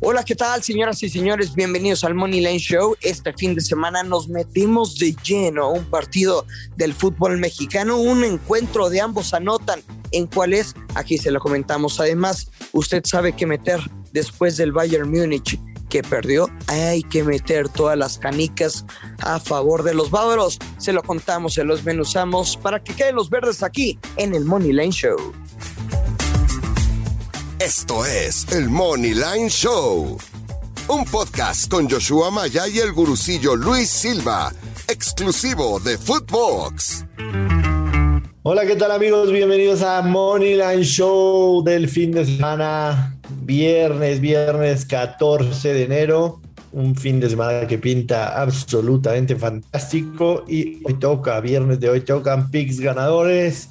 Hola, ¿qué tal, señoras y señores? Bienvenidos al Money Line Show. Este fin de semana nos metimos de lleno a un partido del fútbol mexicano, un encuentro de ambos anotan. ¿En cuál es? Aquí se lo comentamos. Además, usted sabe que meter después del Bayern Múnich que perdió, hay que meter todas las canicas a favor de los bávaros. Se lo contamos, se los menuzamos para que queden los verdes aquí en el Money Line Show. Esto es el Money Line Show, un podcast con Joshua Maya y el gurucillo Luis Silva, exclusivo de Footbox. Hola, ¿qué tal amigos? Bienvenidos a Money Line Show del fin de semana, viernes, viernes 14 de enero, un fin de semana que pinta absolutamente fantástico y hoy toca, viernes de hoy tocan picks ganadores.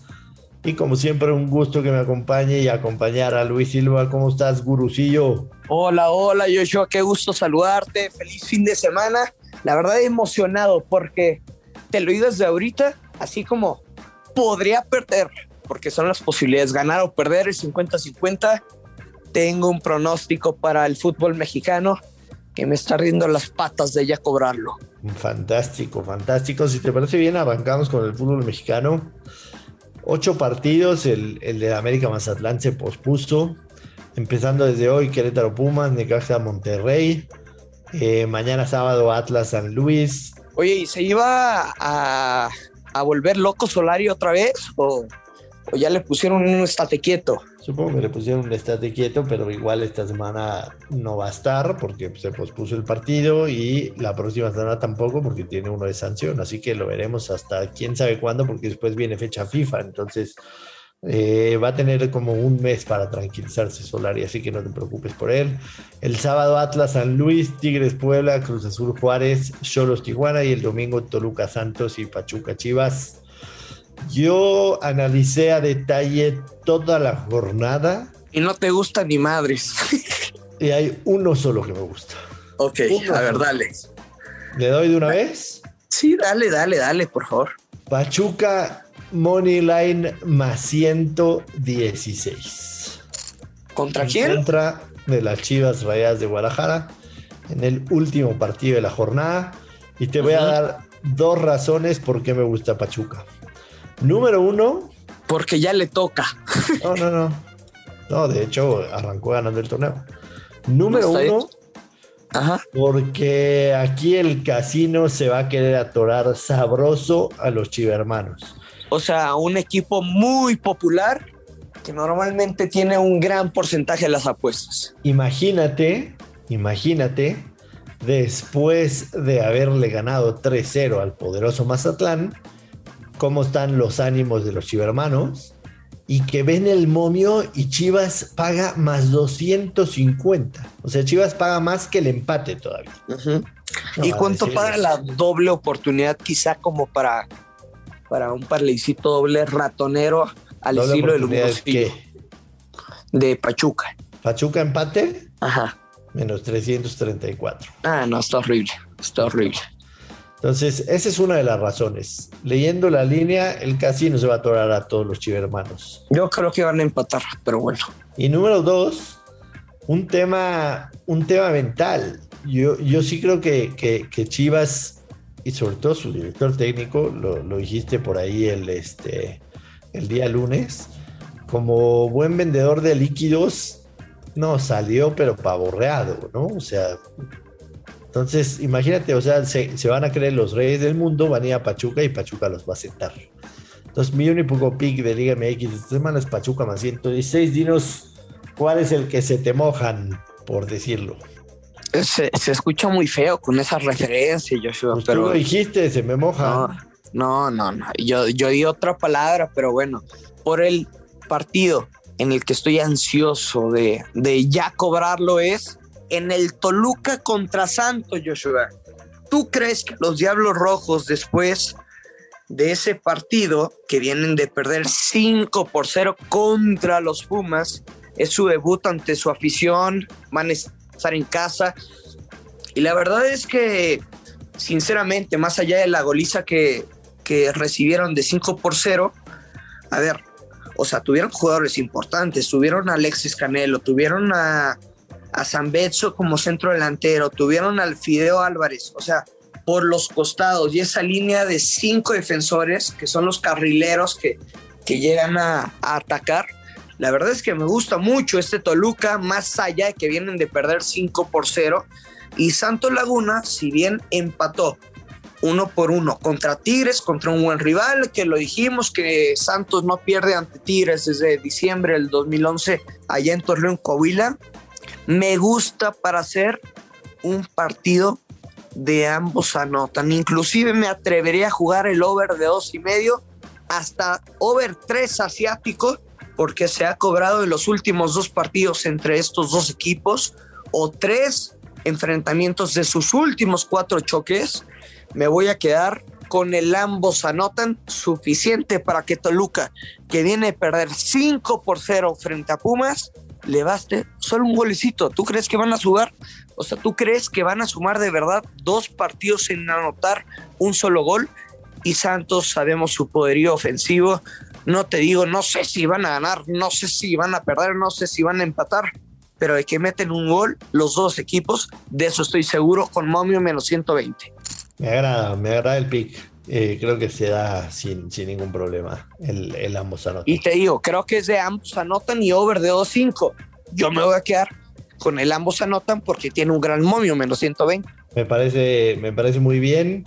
Y como siempre, un gusto que me acompañe y acompañar a Luis Silva. ¿Cómo estás, gurucillo? Hola, hola, Joshua, qué gusto saludarte. Feliz fin de semana. La verdad, emocionado porque te lo digo desde ahorita, así como podría perder, porque son las posibilidades, ganar o perder el 50-50. Tengo un pronóstico para el fútbol mexicano que me está riendo las patas de ya cobrarlo. Fantástico, fantástico. Si te parece bien, arrancamos con el fútbol mexicano. Ocho partidos, el, el de América Mazatlán se pospuso. Empezando desde hoy, Querétaro Pumas, Necaxa Monterrey. Eh, mañana sábado, Atlas San Luis. Oye, ¿y se iba a, a volver loco Solari otra vez? ¿O, o ya le pusieron un estate quieto? Supongo que le pusieron un estate quieto, pero igual esta semana no va a estar porque se pospuso el partido y la próxima semana tampoco porque tiene uno de sanción. Así que lo veremos hasta quién sabe cuándo porque después viene fecha FIFA. Entonces eh, va a tener como un mes para tranquilizarse Solari, así que no te preocupes por él. El sábado Atlas San Luis, Tigres Puebla, Cruz Azul Juárez, Cholos Tijuana y el domingo Toluca Santos y Pachuca Chivas. Yo analicé a detalle toda la jornada. Y no te gusta ni madres. y hay uno solo que me gusta. Ok, uno a ver, solo. dale. ¿Le doy de una vez? Sí, dale, dale, dale, por favor. Pachuca Money Line más 116. ¿Contra en quién? Contra de las Chivas Rayadas de Guadalajara en el último partido de la jornada. Y te voy uh -huh. a dar dos razones por qué me gusta Pachuca. Número uno. Porque ya le toca. No, no, no. No, de hecho, arrancó ganando el torneo. Número ¿No uno. Ajá. Porque aquí el casino se va a querer atorar sabroso a los chivermanos. O sea, un equipo muy popular que normalmente tiene un gran porcentaje de las apuestas. Imagínate, imagínate, después de haberle ganado 3-0 al poderoso Mazatlán, cómo están los ánimos de los chivermanos y que ven el momio y Chivas paga más 250. O sea, Chivas paga más que el empate todavía. Uh -huh. no, ¿Y cuánto paga la doble oportunidad quizá como para, para un parlecito doble ratonero al ¿Doble estilo del qué? de Pachuca? ¿Pachuca empate? Ajá. Menos 334. Ah, no, está horrible. Está horrible. Entonces, esa es una de las razones. Leyendo la línea, el casino se va a atorar a todos los chivermanos. Yo creo que van a empatar, pero bueno. Y número dos, un tema, un tema mental. Yo, yo sí creo que, que, que Chivas, y sobre todo su director técnico, lo, lo, dijiste por ahí el, este, el día lunes, como buen vendedor de líquidos, no salió, pero pavorreado, ¿no? O sea, entonces, imagínate, o sea, se, se, van a creer los reyes del mundo, van a ir a Pachuca y Pachuca los va a sentar. Entonces, mi único pick de Liga MX esta semana es Pachuca más 116. Dinos, ¿cuál es el que se te mojan, por decirlo? Se, se escucha muy feo con esa referencia, Joshua. Pues pero tú lo dijiste, se me moja. No, no, no. no. Yo, yo di otra palabra, pero bueno, por el partido en el que estoy ansioso de, de ya cobrarlo es en el Toluca contra Santos, Joshua. ¿Tú crees que los Diablos Rojos, después de ese partido que vienen de perder 5 por 0 contra los Pumas, es su debut ante su afición, van a estar en casa? Y la verdad es que, sinceramente, más allá de la goliza que, que recibieron de 5 por 0, a ver, o sea, tuvieron jugadores importantes, tuvieron a Alexis Canelo, tuvieron a a San Betso como centro delantero, tuvieron al Fideo Álvarez, o sea, por los costados y esa línea de cinco defensores que son los carrileros que, que llegan a, a atacar. La verdad es que me gusta mucho este Toluca, más allá de que vienen de perder 5 por 0. Y Santos Laguna, si bien empató uno por uno contra Tigres, contra un buen rival, que lo dijimos que Santos no pierde ante Tigres desde diciembre del 2011 allá en Torreón, Coahuila. Me gusta para hacer un partido de ambos anotan. Inclusive me atrevería a jugar el over de dos y medio hasta over tres asiático porque se ha cobrado en los últimos dos partidos entre estos dos equipos o tres enfrentamientos de sus últimos cuatro choques. Me voy a quedar con el ambos anotan suficiente para que Toluca, que viene a perder 5 por 0 frente a Pumas, le baste solo un golecito. ¿Tú crees que van a jugar? O sea, ¿tú crees que van a sumar de verdad dos partidos sin anotar un solo gol? Y Santos, sabemos su poderío ofensivo. No te digo, no sé si van a ganar, no sé si van a perder, no sé si van a empatar, pero de que meten un gol los dos equipos, de eso estoy seguro, con Momio menos 120. Me agrada, me agrada el pick. Eh, creo que se da sin, sin ningún problema el, el, ambos anotan. Y te digo, creo que es de ambos anotan y over de 2.5. Yo me voy a quedar con el ambos anotan porque tiene un gran momio, menos 120. Me parece, me parece muy bien.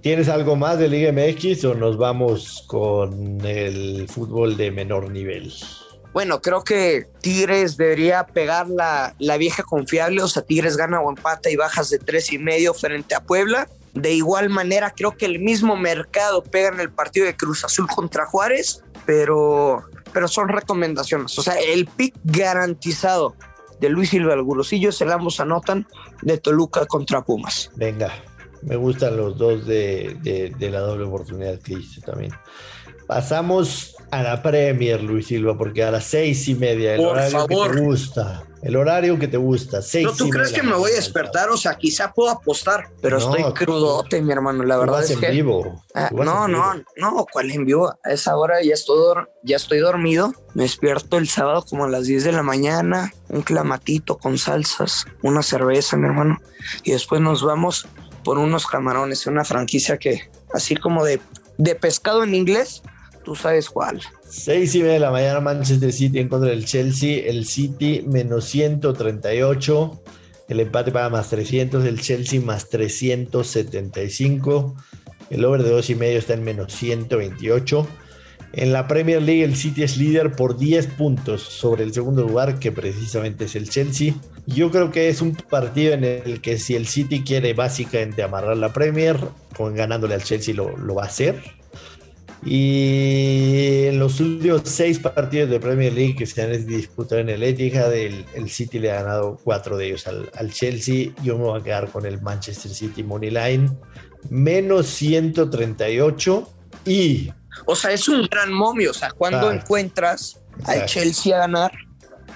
¿Tienes algo más de Liga MX o nos vamos con el fútbol de menor nivel? Bueno, creo que Tigres debería pegar la, la vieja confiable, o sea, Tigres gana o empata y bajas de tres y medio frente a Puebla. De igual manera, creo que el mismo mercado pega en el partido de Cruz Azul contra Juárez, pero, pero son recomendaciones. O sea, el pick garantizado de Luis Silva el Gurusillo se la ambos anotan de Toluca contra Pumas. Venga, me gustan los dos de, de, de la doble oportunidad que hice también. Pasamos a la Premier, Luis Silva, porque a las seis y media, el Por horario favor. que te gusta, el horario que te gusta, seis ¿No tú crees que me voy a despertar? O sea, quizá puedo apostar, pero No, estoy crudote, mi hermano. La verdad vas es en que. vivo. Ah, no, en no, vivo. no, ¿cuál en vivo? A esa hora ya estoy, ya estoy dormido. Me despierto el sábado como a las 10 de la mañana, un clamatito con salsas, una cerveza, mi hermano. Y después nos vamos por unos camarones, una franquicia que, así como de, de pescado en inglés, tú sabes cuál. Seis y media de la mañana, Manchester City en contra del Chelsea. El City menos 138. El empate paga más 300. El Chelsea más 375. El over de dos y medio está en menos 128. En la Premier League, el City es líder por 10 puntos sobre el segundo lugar, que precisamente es el Chelsea. Yo creo que es un partido en el que si el City quiere básicamente amarrar la Premier, con ganándole al Chelsea lo, lo va a hacer. Y en los últimos seis partidos de Premier League que se han disputado en el Etihad, el, el City le ha ganado cuatro de ellos al, al, Chelsea. Yo me voy a quedar con el Manchester City Money Line, menos 138. Y. O sea, es un gran momio. O sea, cuando Claro. encuentras al. Chelsea a ganar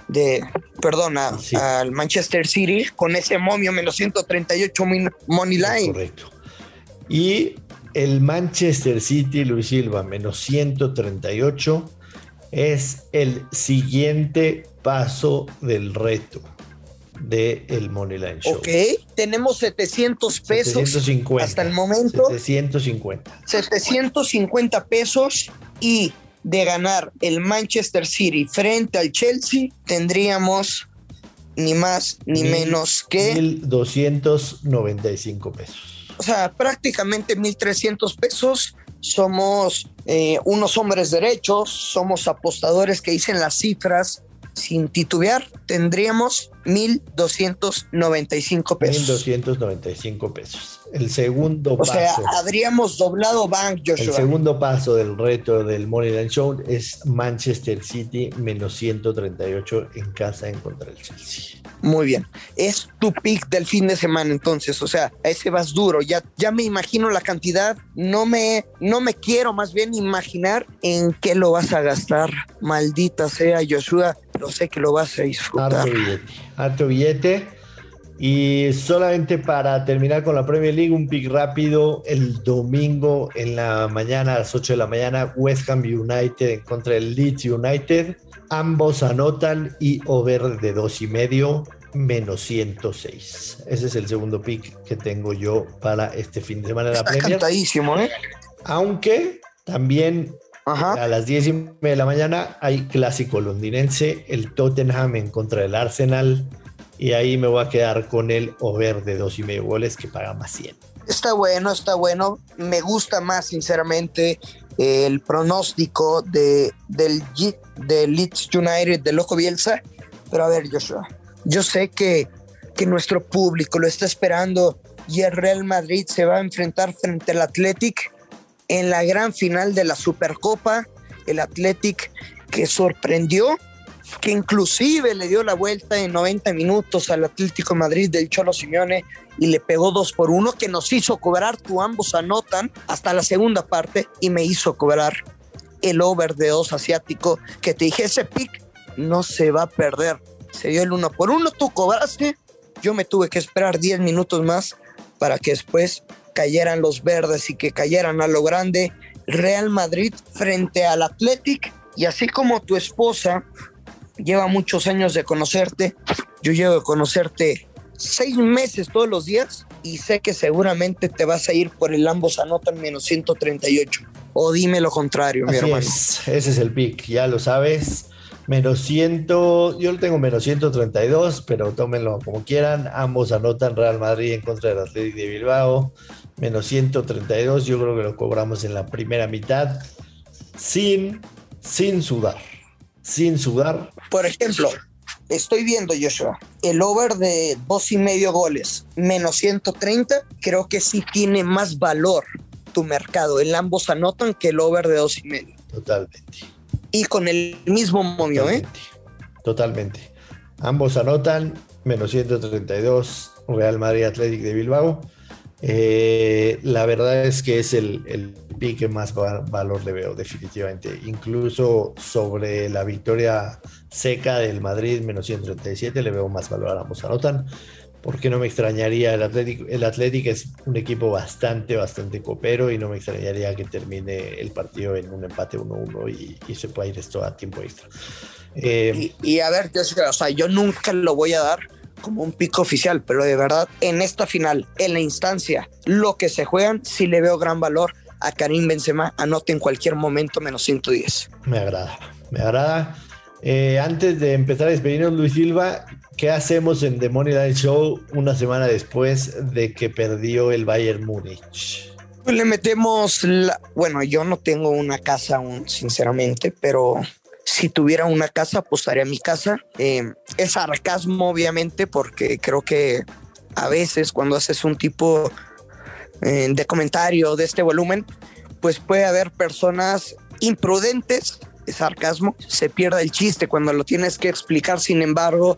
de, perdona, Sí. al Manchester City con ese momio menos 138 min- money line. Correcto. Y el Manchester City, Luis Silva, menos 138, es el siguiente paso del reto del el Moneyline Show. Ok, tenemos 700 pesos 750. hasta el momento. 750. 750 pesos y de ganar el Manchester City frente al Chelsea tendríamos ni más ni menos que, 1295 pesos. O sea, prácticamente 1.300 pesos. Somos eh, unos hombres derechos, somos apostadores que dicen las cifras sin titubear. Tendríamos 1.295 pesos. 1295 pesos. El segundo O sea, paso. habríamos doblado Bank, El Joshua. segundo paso del reto del Moneyline Show es Manchester City menos 138 en casa en contra del Chelsea. Muy bien. Es tu pick del fin de semana, entonces. O sea, a ese vas duro. Ya, ya me imagino la cantidad. No me, no me quiero más bien imaginar en qué lo vas a gastar. Maldita sea, Joshua. Lo sé que lo vas a disfrutar. Harto billete. Harto billete. Y solamente para terminar con la Premier League, un pick rápido. El domingo en la mañana, a las 8 de la mañana, West Ham United contra del Leeds United. Ambos anotan y over de dos y medio. menos 106. Ese es el segundo pick que tengo yo para este fin de semana de la Está Premier. ¿eh? Aunque también Ajá. a las 10 y media de la mañana hay clásico londinense, el Tottenham en contra del Arsenal. Y ahí me voy a quedar con el over de dos y medio goles que paga más 100. Está bueno, está bueno. Me gusta más, sinceramente, el pronóstico de, del, Leeds United de Loco Bielsa. Pero a ver, Joshua, yo sé que, que nuestro público lo está esperando y el Real Madrid se va a enfrentar frente al Athletic en la gran final de la Supercopa. El Athletic que sorprendió, que inclusive le dio la vuelta en 90 minutos al Atlético Madrid del Cholo Simeone y le pegó dos por uno, que nos hizo cobrar, tú ambos anotan hasta la segunda parte y me hizo cobrar el over de dos asiático, que te dije, ese pick no se va a perder. Se dio el uno por uno, tú cobraste, yo me tuve que esperar 10 minutos más para que después cayeran los verdes y que cayeran a lo grande Real Madrid frente al Athletic y así como tu esposa lleva muchos años de conocerte, yo llevo de conocerte seis meses todos los días y sé que seguramente te vas a ir por el ambos anotan menos 138. O dime lo contrario, mi Así hermano. es, ese es el pick, ya lo sabes. Menos 100, yo lo tengo menos 132, pero tómenlo como quieran. Ambos anotan Real Madrid en contra del Atlético de Bilbao. Menos 132, yo creo que lo cobramos en la primera mitad. Sin, sin sudar. Sin sudar. Por ejemplo, estoy viendo, Joshua, el over de dos y medio goles, menos 130, creo que sí tiene más valor tu mercado. El ambos anotan que el over de dos y medio. Totalmente. Y con el mismo momio, ¿eh? Totalmente. Totalmente. Ambos anotan menos 132 Real Madrid Atlético de Bilbao. Eh, la verdad es que es el, el pick que más va- valor le veo, definitivamente. Incluso sobre la victoria seca del Madrid, menos 137, le veo más valor a ambos anotan. Porque no me extrañaría el Atlético. El Atlético es un equipo bastante, bastante copero y no me extrañaría que termine el partido en un empate 1-1 y, se pueda ir esto a tiempo extra. Y, a ver, yo nunca lo voy a dar como un pico oficial, pero de verdad, en esta final, en la instancia, lo que se juegan, sí le veo gran valor a Karim Benzema. Anote en cualquier momento menos 110. Me agrada, me agrada. Eh, antes de empezar a despedirnos, Luis Silva, ¿qué hacemos en The Money Line Show una semana después de que perdió el Bayern Múnich? Pues le metemos la... Bueno, yo no tengo una casa aún, sinceramente, pero si tuviera una casa, apostaría a mi casa. Eh, es sarcasmo, obviamente, porque creo que a veces cuando haces un tipo eh, de comentario de este volumen, pues puede haber personas imprudentes, es sarcasmo, se pierde el chiste cuando lo tienes que explicar, sin embargo,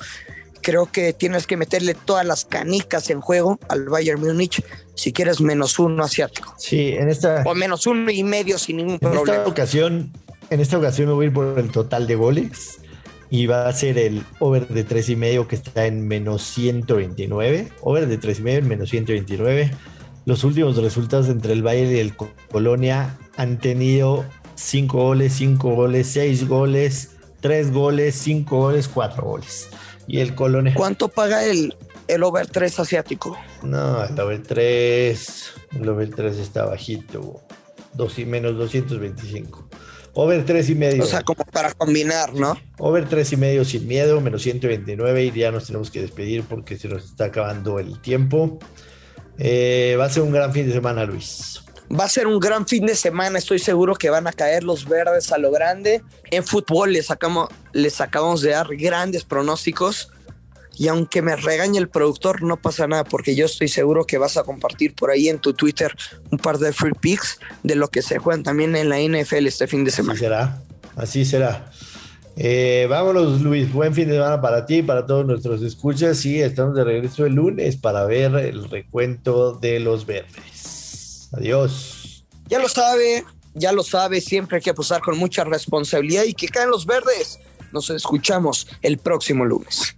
creo que tienes que meterle todas las canicas en juego al Bayern Múnich si quieres menos uno asiático Sí, en esta, o menos uno y medio sin ningún en esta problema. ocasión, en esta ocasión me voy a ir por el total de goles y va a ser el over de tres y medio que está en menos 129, over de tres y medio en menos 129. Los últimos resultados entre el Bayern y el Co- Colonia han tenido 5 goles, 5 goles, 6 goles, 3 goles, 5 goles, 4 goles. Y el Colonia. ¿Cuánto paga el, el over 3 asiático? No, el over 3. El over 3 está bajito. Dos y menos 225. Over 3 y medio. O sea, como para combinar, ¿no? Over 3 y medio sin miedo, menos 129 y ya nos tenemos que despedir porque se nos está acabando el tiempo. Eh, va a ser un gran fin de semana, Luis. Va a ser un gran fin de semana. Estoy seguro que van a caer los verdes a lo grande. En fútbol les, sacamos, les acabamos de dar grandes pronósticos. Y aunque me regañe el productor, no pasa nada porque yo estoy seguro que vas a compartir por ahí en tu Twitter un par de free picks de lo que se juegan también en la NFL este fin de Así semana. será, así será. Eh, vámonos, Luis. Buen fin de semana para ti y para todos nuestros escuchas. Y estamos de regreso el lunes para ver el recuento de los verdes. Adiós. Ya lo sabe, ya lo sabe, siempre hay que apostar con mucha responsabilidad y que caen los verdes. Nos escuchamos el próximo lunes.